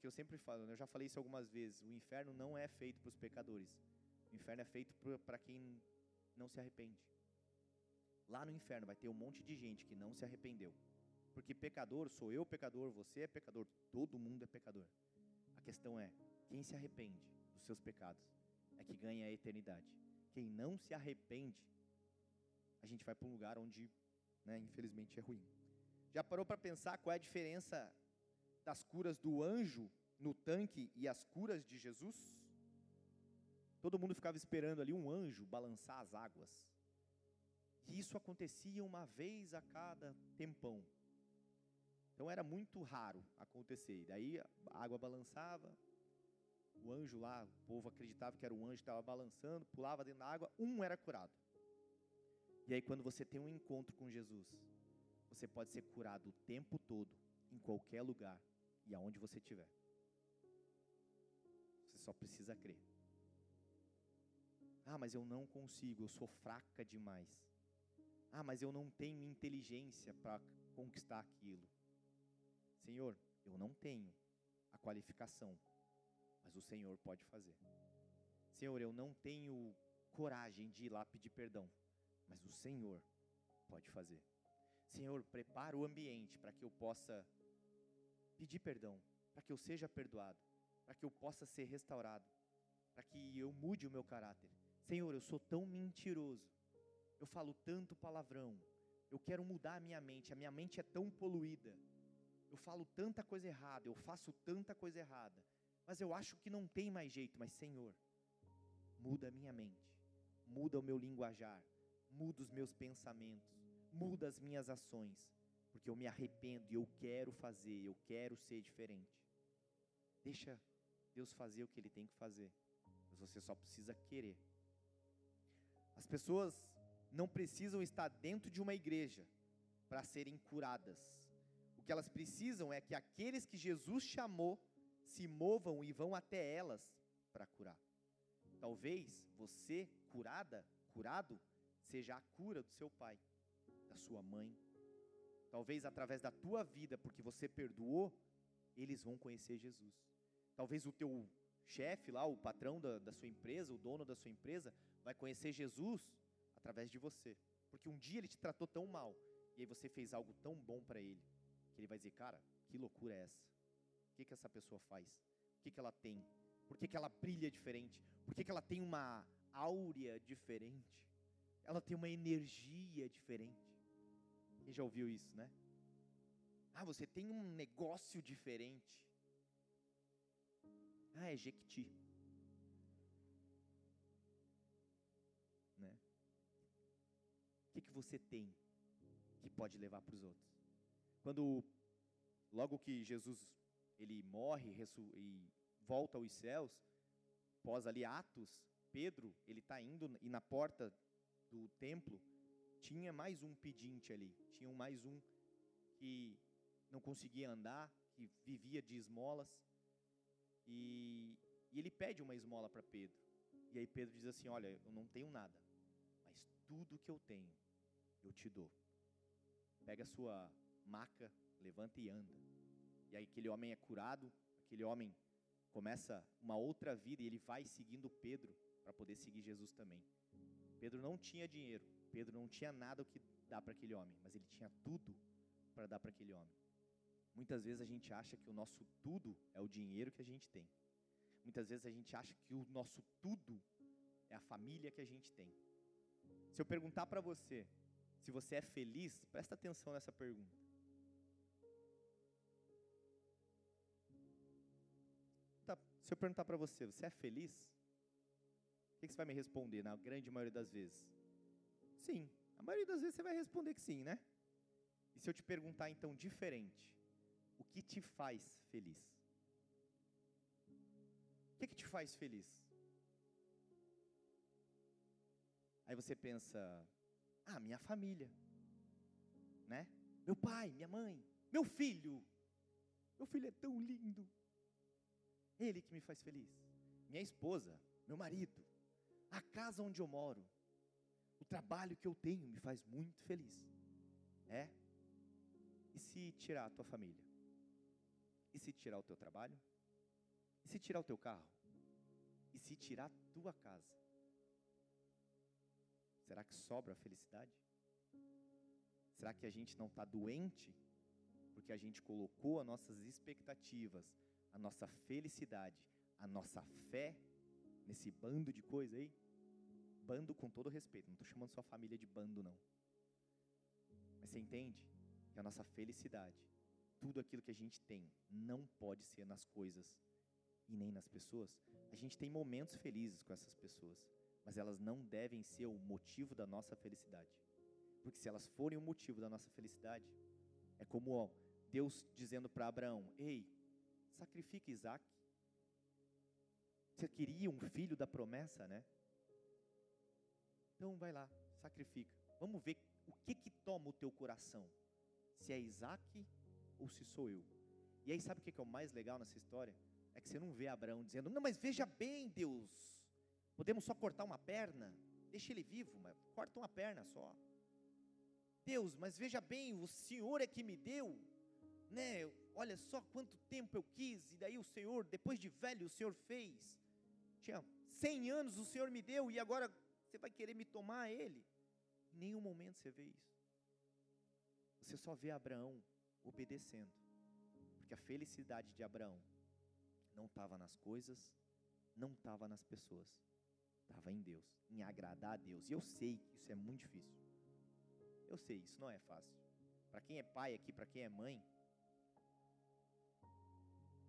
Porque eu sempre falo, né, eu já falei isso algumas vezes, o inferno não é feito para os pecadores. O inferno é feito para quem não se arrepende. Lá no inferno vai ter um monte de gente que não se arrependeu. Porque pecador sou eu pecador, você é pecador, todo mundo é pecador. A questão é, quem se arrepende dos seus pecados é que ganha a eternidade. Quem não se arrepende, a gente vai para um lugar onde, né, infelizmente, é ruim. Já parou para pensar qual é a diferença das curas do anjo no tanque e as curas de Jesus? Todo mundo ficava esperando ali um anjo balançar as águas. E isso acontecia uma vez a cada tempão. Então era muito raro acontecer. daí a água balançava, o anjo lá, o povo acreditava que era um anjo estava balançando, pulava dentro da água, um era curado. E aí quando você tem um encontro com Jesus, você pode ser curado o tempo todo, em qualquer lugar e aonde você estiver. Você só precisa crer. Ah, mas eu não consigo, eu sou fraca demais. Ah, mas eu não tenho inteligência para conquistar aquilo. Senhor, eu não tenho a qualificação, mas o Senhor pode fazer. Senhor, eu não tenho coragem de ir lá pedir perdão, mas o Senhor pode fazer. Senhor, prepara o ambiente para que eu possa pedir perdão, para que eu seja perdoado, para que eu possa ser restaurado, para que eu mude o meu caráter. Senhor, eu sou tão mentiroso, eu falo tanto palavrão, eu quero mudar a minha mente, a minha mente é tão poluída. eu falo tanta coisa errada, eu faço tanta coisa errada, mas eu acho que não tem mais jeito. Mas, Senhor, muda a minha mente, muda o meu linguajar, muda os meus pensamentos, muda as minhas ações, porque eu me arrependo e eu quero fazer, eu quero ser diferente. Deixa Deus fazer o que Ele tem que fazer, mas você só precisa querer. As pessoas não precisam estar dentro de uma igreja para serem curadas. O que elas precisam é que aqueles que Jesus chamou se movam e vão até elas para curar. Talvez você, curada, curado, seja a cura do seu pai, da sua mãe. Talvez através da tua vida, porque você perdoou, eles vão conhecer Jesus. Talvez o teu chefe lá, o patrão da, da sua empresa, o dono da sua empresa, vai conhecer Jesus através de você. Porque um dia ele te tratou tão mal, e aí você fez algo tão bom para ele, que ele vai dizer, cara, que loucura é essa? O que, que essa pessoa faz? O que, que ela tem? Por que, que ela brilha diferente? Por que, que ela tem uma áurea diferente? Ela tem uma energia diferente. Quem já ouviu isso, né? Ah, você tem um negócio diferente. Ah, é Jequiti. Né? O que, que você tem que pode levar para os outros? Quando, logo que Jesus ele morre e volta aos céus, pós ali Atos, Pedro, ele está indo e na porta do templo tinha mais um pedinte ali, tinha mais um que não conseguia andar, que vivia de esmolas, e, e ele pede uma esmola para Pedro. E aí Pedro diz assim: Olha, eu não tenho nada, mas tudo que eu tenho eu te dou. Pega a sua maca, levanta e anda. E aí aquele homem é curado, aquele homem começa uma outra vida e ele vai seguindo Pedro para poder seguir Jesus também. Pedro não tinha dinheiro, Pedro não tinha nada o que dar para aquele homem, mas ele tinha tudo para dar para aquele homem. Muitas vezes a gente acha que o nosso tudo é o dinheiro que a gente tem. Muitas vezes a gente acha que o nosso tudo é a família que a gente tem. Se eu perguntar para você se você é feliz, presta atenção nessa pergunta. Tá, se eu perguntar para você, você é feliz? O que você vai me responder na grande maioria das vezes? Sim. A maioria das vezes você vai responder que sim, né? E se eu te perguntar então diferente, o que te faz feliz? O que, que te faz feliz? Aí você pensa, ah, minha família, né? Meu pai, minha mãe, meu filho. Meu filho é tão lindo. Ele que me faz feliz. Minha esposa, meu marido, a casa onde eu moro, o trabalho que eu tenho me faz muito feliz. É? E se tirar a tua família? E se tirar o teu trabalho? E se tirar o teu carro? E se tirar a tua casa? Será que sobra a felicidade? Será que a gente não está doente porque a gente colocou as nossas expectativas, a nossa felicidade, a nossa fé nesse bando de coisa aí? Bando com todo respeito, não estou chamando sua família de bando, não. Mas você entende que a nossa felicidade, tudo aquilo que a gente tem, não pode ser nas coisas e nem nas pessoas. A gente tem momentos felizes com essas pessoas mas elas não devem ser o motivo da nossa felicidade. Porque se elas forem o motivo da nossa felicidade, é como ó, Deus dizendo para Abraão: Ei, sacrifica Isaac. Você queria um filho da promessa, né? Então vai lá, sacrifica. Vamos ver o que que toma o teu coração. Se é Isaac ou se sou eu. E aí sabe o que é o mais legal nessa história? É que você não vê Abraão dizendo: Não, mas veja bem, Deus Podemos só cortar uma perna? Deixa ele vivo, mas corta uma perna só. Deus, mas veja bem, o Senhor é que me deu, né? Olha só quanto tempo eu quis, e daí o Senhor, depois de velho, o Senhor fez. Tinha 100 anos o Senhor me deu, e agora você vai querer me tomar ele? Em nenhum momento você vê isso. Você só vê Abraão obedecendo, porque a felicidade de Abraão não estava nas coisas, não estava nas pessoas estava em Deus, em agradar a Deus. E eu sei que isso é muito difícil. Eu sei, isso não é fácil. Para quem é pai aqui, para quem é mãe,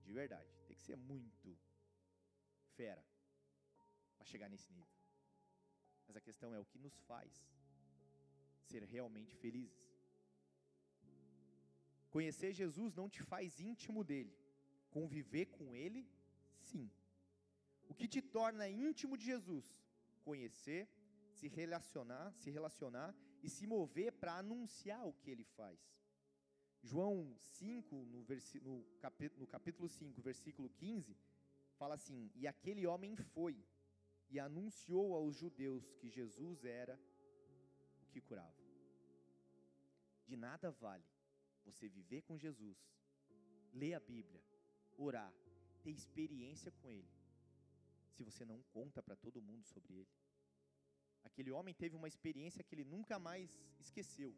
de verdade. Tem que ser muito fera para chegar nesse nível. Mas a questão é o que nos faz ser realmente felizes. Conhecer Jesus não te faz íntimo dele. Conviver com ele, sim. O que te torna íntimo de Jesus? Conhecer, se relacionar, se relacionar e se mover para anunciar o que ele faz. João 5, no, no, capítulo, no capítulo 5, versículo 15, fala assim: E aquele homem foi e anunciou aos judeus que Jesus era o que curava. De nada vale você viver com Jesus, ler a Bíblia, orar, ter experiência com Ele, se você não conta para todo mundo sobre Ele. Aquele homem teve uma experiência que ele nunca mais esqueceu.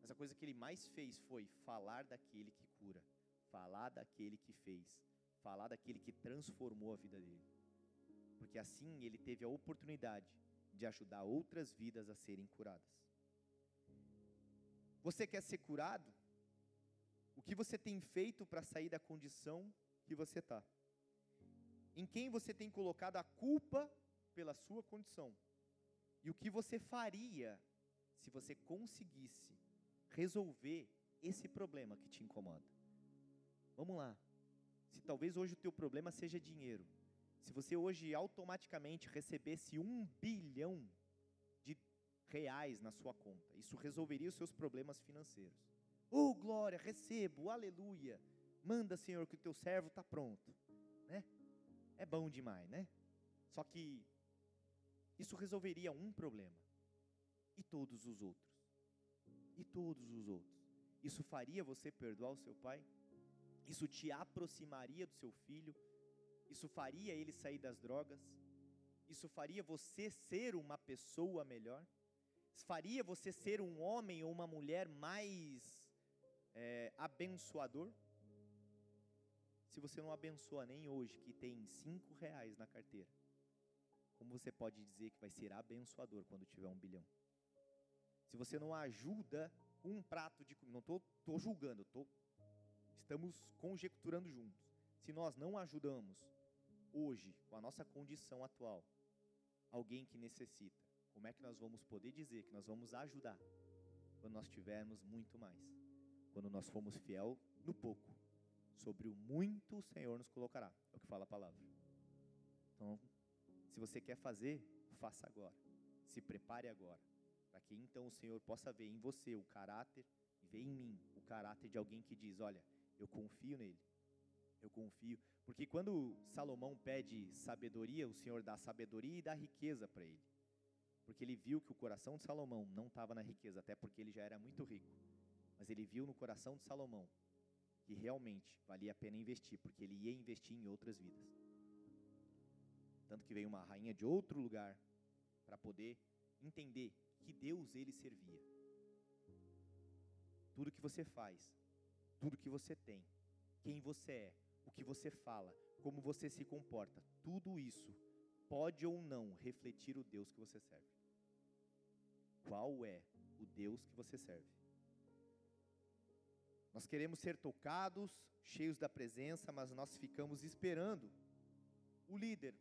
Mas a coisa que ele mais fez foi falar daquele que cura, falar daquele que fez, falar daquele que transformou a vida dele. Porque assim ele teve a oportunidade de ajudar outras vidas a serem curadas. Você quer ser curado? O que você tem feito para sair da condição que você está? Em quem você tem colocado a culpa pela sua condição? E o que você faria se você conseguisse resolver esse problema que te incomoda? Vamos lá. Se talvez hoje o teu problema seja dinheiro, se você hoje automaticamente recebesse um bilhão de reais na sua conta, isso resolveria os seus problemas financeiros. Oh, glória, recebo, aleluia. Manda, Senhor, que o teu servo está pronto. Né? É bom demais, né? Só que isso resolveria um problema e todos os outros. E todos os outros. Isso faria você perdoar o seu pai? Isso te aproximaria do seu filho? Isso faria ele sair das drogas? Isso faria você ser uma pessoa melhor? Isso faria você ser um homem ou uma mulher mais é, abençoador? Se você não abençoa nem hoje, que tem cinco reais na carteira, como você pode dizer que vai ser abençoador quando tiver um bilhão? Se você não ajuda um prato de comida, não estou julgando, tô, estamos conjecturando juntos. Se nós não ajudamos hoje, com a nossa condição atual, alguém que necessita, como é que nós vamos poder dizer que nós vamos ajudar quando nós tivermos muito mais? quando nós formos fiel no pouco, sobre o muito o Senhor nos colocará. É o que fala a palavra. Então, se você quer fazer, faça agora. Se prepare agora, para que então o Senhor possa ver em você o caráter e ver em mim o caráter de alguém que diz: "Olha, eu confio nele. Eu confio". Porque quando Salomão pede sabedoria, o Senhor dá sabedoria e dá riqueza para ele. Porque ele viu que o coração de Salomão não estava na riqueza, até porque ele já era muito rico. Mas ele viu no coração de Salomão que realmente valia a pena investir, porque ele ia investir em outras vidas. Tanto que veio uma rainha de outro lugar para poder entender que Deus ele servia. Tudo que você faz, tudo que você tem, quem você é, o que você fala, como você se comporta, tudo isso pode ou não refletir o Deus que você serve. Qual é o Deus que você serve? Nós queremos ser tocados, cheios da presença, mas nós ficamos esperando o líder,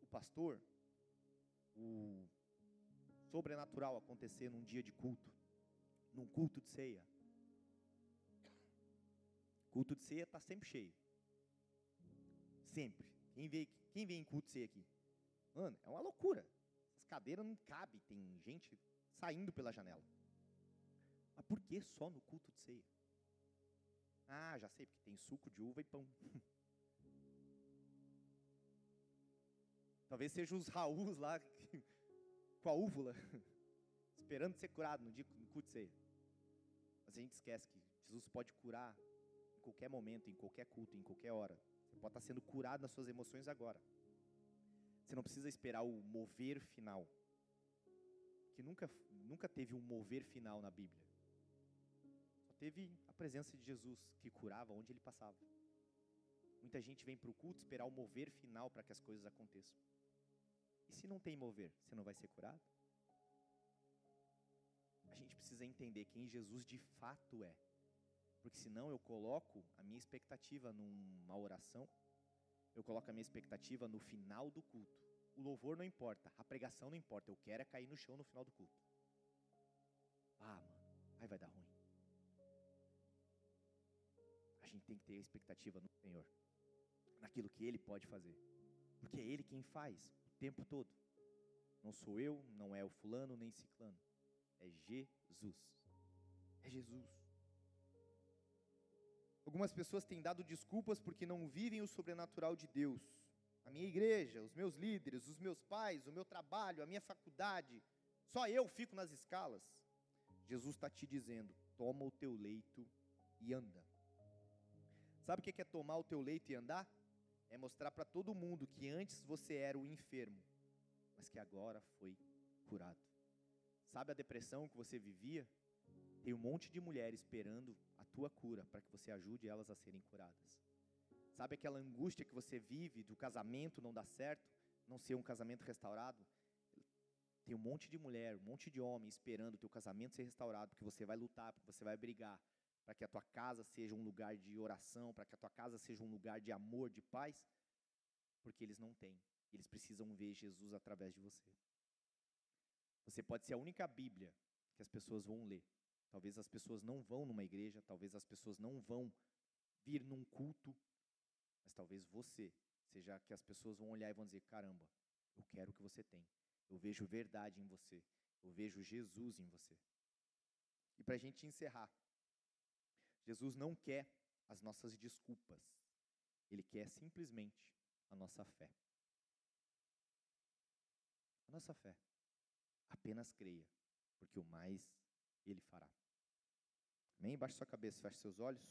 o pastor, o sobrenatural acontecer num dia de culto, num culto de ceia. Culto de ceia está sempre cheio. Sempre. Quem vem, quem vem em culto de ceia aqui? Mano, é uma loucura. As cadeiras não cabem, tem gente saindo pela janela. Mas por que só no culto de ceia? Ah, já sei, porque tem suco de uva e pão. Talvez sejam os Raús lá com a úvula, esperando ser curado no dia no culto ceia. Mas a gente esquece que Jesus pode curar em qualquer momento, em qualquer culto, em qualquer hora. Pode estar sendo curado nas suas emoções agora. Você não precisa esperar o mover final. Que nunca, nunca teve um mover final na Bíblia teve a presença de Jesus que curava onde ele passava. Muita gente vem para o culto esperar o mover final para que as coisas aconteçam. E se não tem mover, você não vai ser curado? A gente precisa entender quem Jesus de fato é. Porque senão eu coloco a minha expectativa numa oração, eu coloco a minha expectativa no final do culto. O louvor não importa, a pregação não importa, eu quero é cair no chão no final do culto. Ah, mano, aí vai dar ruim. A gente tem que ter expectativa no Senhor, naquilo que Ele pode fazer, porque é Ele quem faz o tempo todo. Não sou eu, não é o fulano nem ciclano, é Jesus. É Jesus. Algumas pessoas têm dado desculpas porque não vivem o sobrenatural de Deus. A minha igreja, os meus líderes, os meus pais, o meu trabalho, a minha faculdade, só eu fico nas escalas. Jesus está te dizendo: toma o teu leito e anda. Sabe o que é tomar o teu leito e andar? É mostrar para todo mundo que antes você era o enfermo, mas que agora foi curado. Sabe a depressão que você vivia? Tem um monte de mulher esperando tua cura para que você ajude elas a serem curadas. Sabe aquela angústia que você vive do casamento não dar certo, não ser um casamento restaurado? Tem um monte de mulher, um monte de homem esperando o teu casamento ser restaurado, porque você vai lutar, porque você vai brigar, para que a tua casa seja um lugar de oração, para que a tua casa seja um lugar de amor, de paz, porque eles não têm. Eles precisam ver Jesus através de você. Você pode ser a única Bíblia que as pessoas vão ler, Talvez as pessoas não vão numa igreja, talvez as pessoas não vão vir num culto, mas talvez você seja que as pessoas vão olhar e vão dizer: caramba, eu quero o que você tem. Eu vejo verdade em você. Eu vejo Jesus em você. E para a gente encerrar, Jesus não quer as nossas desculpas. Ele quer simplesmente a nossa fé. A nossa fé. Apenas creia, porque o mais ele fará. Amém? Baixe sua cabeça, feche seus olhos.